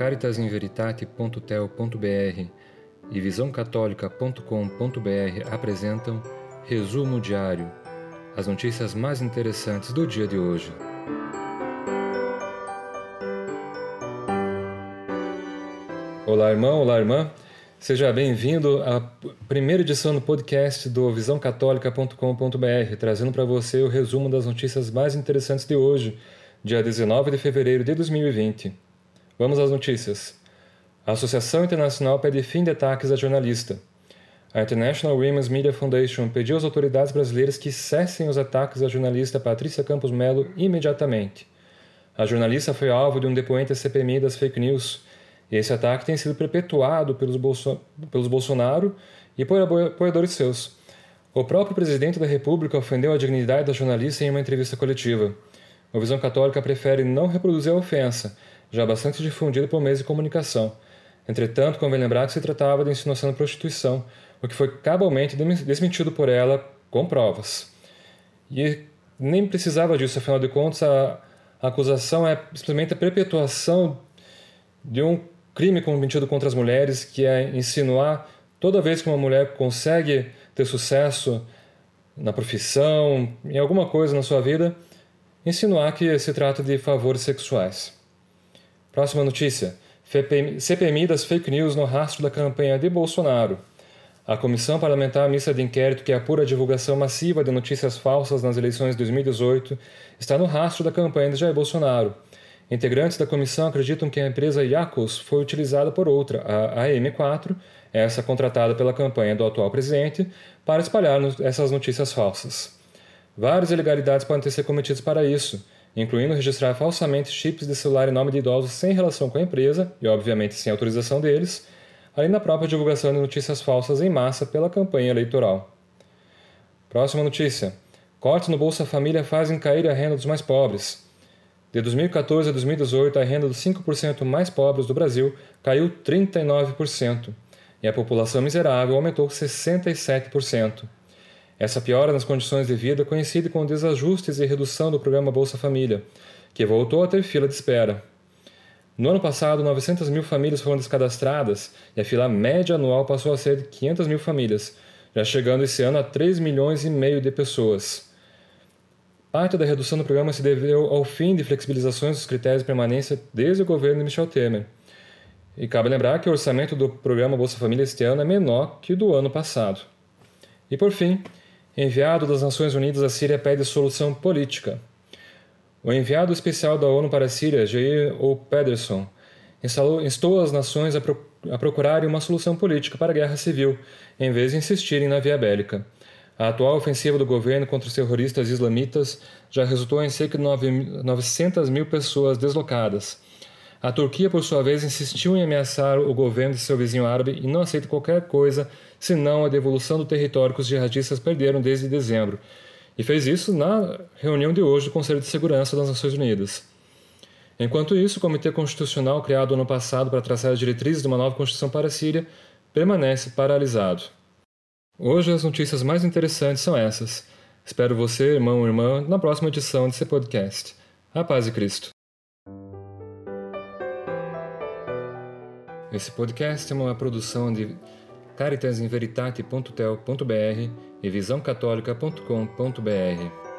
caritasinveritate.tel.br e visãocatólica.com.br apresentam Resumo Diário, as notícias mais interessantes do dia de hoje. Olá, irmão, olá, irmã. Seja bem-vindo à primeira edição do podcast do visãocatólica.com.br, trazendo para você o resumo das notícias mais interessantes de hoje, dia 19 de fevereiro de 2020. Vamos às notícias. A Associação Internacional pede fim de ataques a jornalista. A International Women's Media Foundation pediu às autoridades brasileiras que cessem os ataques à jornalista Patrícia Campos Melo imediatamente. A jornalista foi alvo de um depoente CPMI das fake news, e esse ataque tem sido perpetuado pelos, Bolso pelos Bolsonaro e por apoiadores seus. O próprio presidente da República ofendeu a dignidade da jornalista em uma entrevista coletiva. A Visão Católica prefere não reproduzir a ofensa, já bastante difundida por meios de comunicação. Entretanto, convém lembrar que se tratava de insinuação de prostituição, o que foi cabalmente desmentido por ela com provas. E nem precisava disso, afinal de contas, a, acusação é simplesmente a perpetuação de um crime cometido contra as mulheres, que é insinuar toda vez que uma mulher consegue ter sucesso na profissão, em alguma coisa na sua vida, insinuar que se trata de favores sexuais. Próxima notícia: CPMI das fake news no rastro da campanha de Bolsonaro. A Comissão Parlamentar Mista de Inquérito que apura a divulgação massiva de notícias falsas nas eleições de 2018 está no rastro da campanha de Jair Bolsonaro. Integrantes da comissão acreditam que a empresa Yacos foi utilizada por outra, a AM4, essa contratada pela campanha do atual presidente, para espalhar essas notícias falsas. Várias ilegalidades podem ter sido cometidas para isso, incluindo registrar falsamente chips de celular em nome de idosos sem relação com a empresa e, obviamente, sem autorização deles, além da própria divulgação de notícias falsas em massa pela campanha eleitoral. Próxima notícia: cortes no Bolsa Família fazem cair a renda dos mais pobres. De 2014 a 2018, a renda dos 5% mais pobres do Brasil caiu 39%, e a população miserável aumentou 67%. Essa piora nas condições de vida coincide com desajustes e redução do programa Bolsa Família, que voltou a ter fila de espera. No ano passado, 900 mil famílias foram descadastradas e a fila média anual passou a ser de 500 mil famílias, já chegando esse ano a 3 milhões e meio de pessoas. Parte da redução do programa se deveu ao fim de flexibilizações dos critérios de permanência desde o governo de Michel Temer. E cabe lembrar que o orçamento do programa Bolsa Família este ano é menor que o do ano passado. E por fim, enviado das Nações Unidas à Síria pede solução política. O enviado especial da ONU para a Síria, Jair O. Pederson, instou as nações a, pro, a procurarem uma solução política para a guerra civil, em vez de insistirem na via bélica. A atual ofensiva do governo contra os terroristas islamitas já resultou em cerca de 900 mil pessoas deslocadas. A Turquia, por sua vez, insistiu em ameaçar o governo de seu vizinho árabe e não aceita qualquer coisa senão a devolução do território que os jihadistas perderam desde dezembro, e fez isso na reunião de hoje do Conselho de Segurança das Nações Unidas. Enquanto isso, o Comitê Constitucional, criado ano passado para traçar as diretrizes de uma nova Constituição para a Síria, permanece paralisado. Hoje as notícias mais interessantes são essas. Espero você, irmão ou irmã, na próxima edição desse podcast. A paz de Cristo. Esse podcast é uma produção de caritasinveritate.tel.br e visãocatólica.com.br.